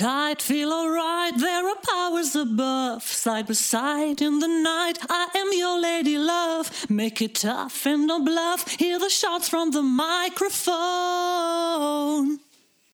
I'd feel alright, there are powers above. Side by side in the night, I am your lady love. Make it tough and no bluff, hear the shots from the microphone.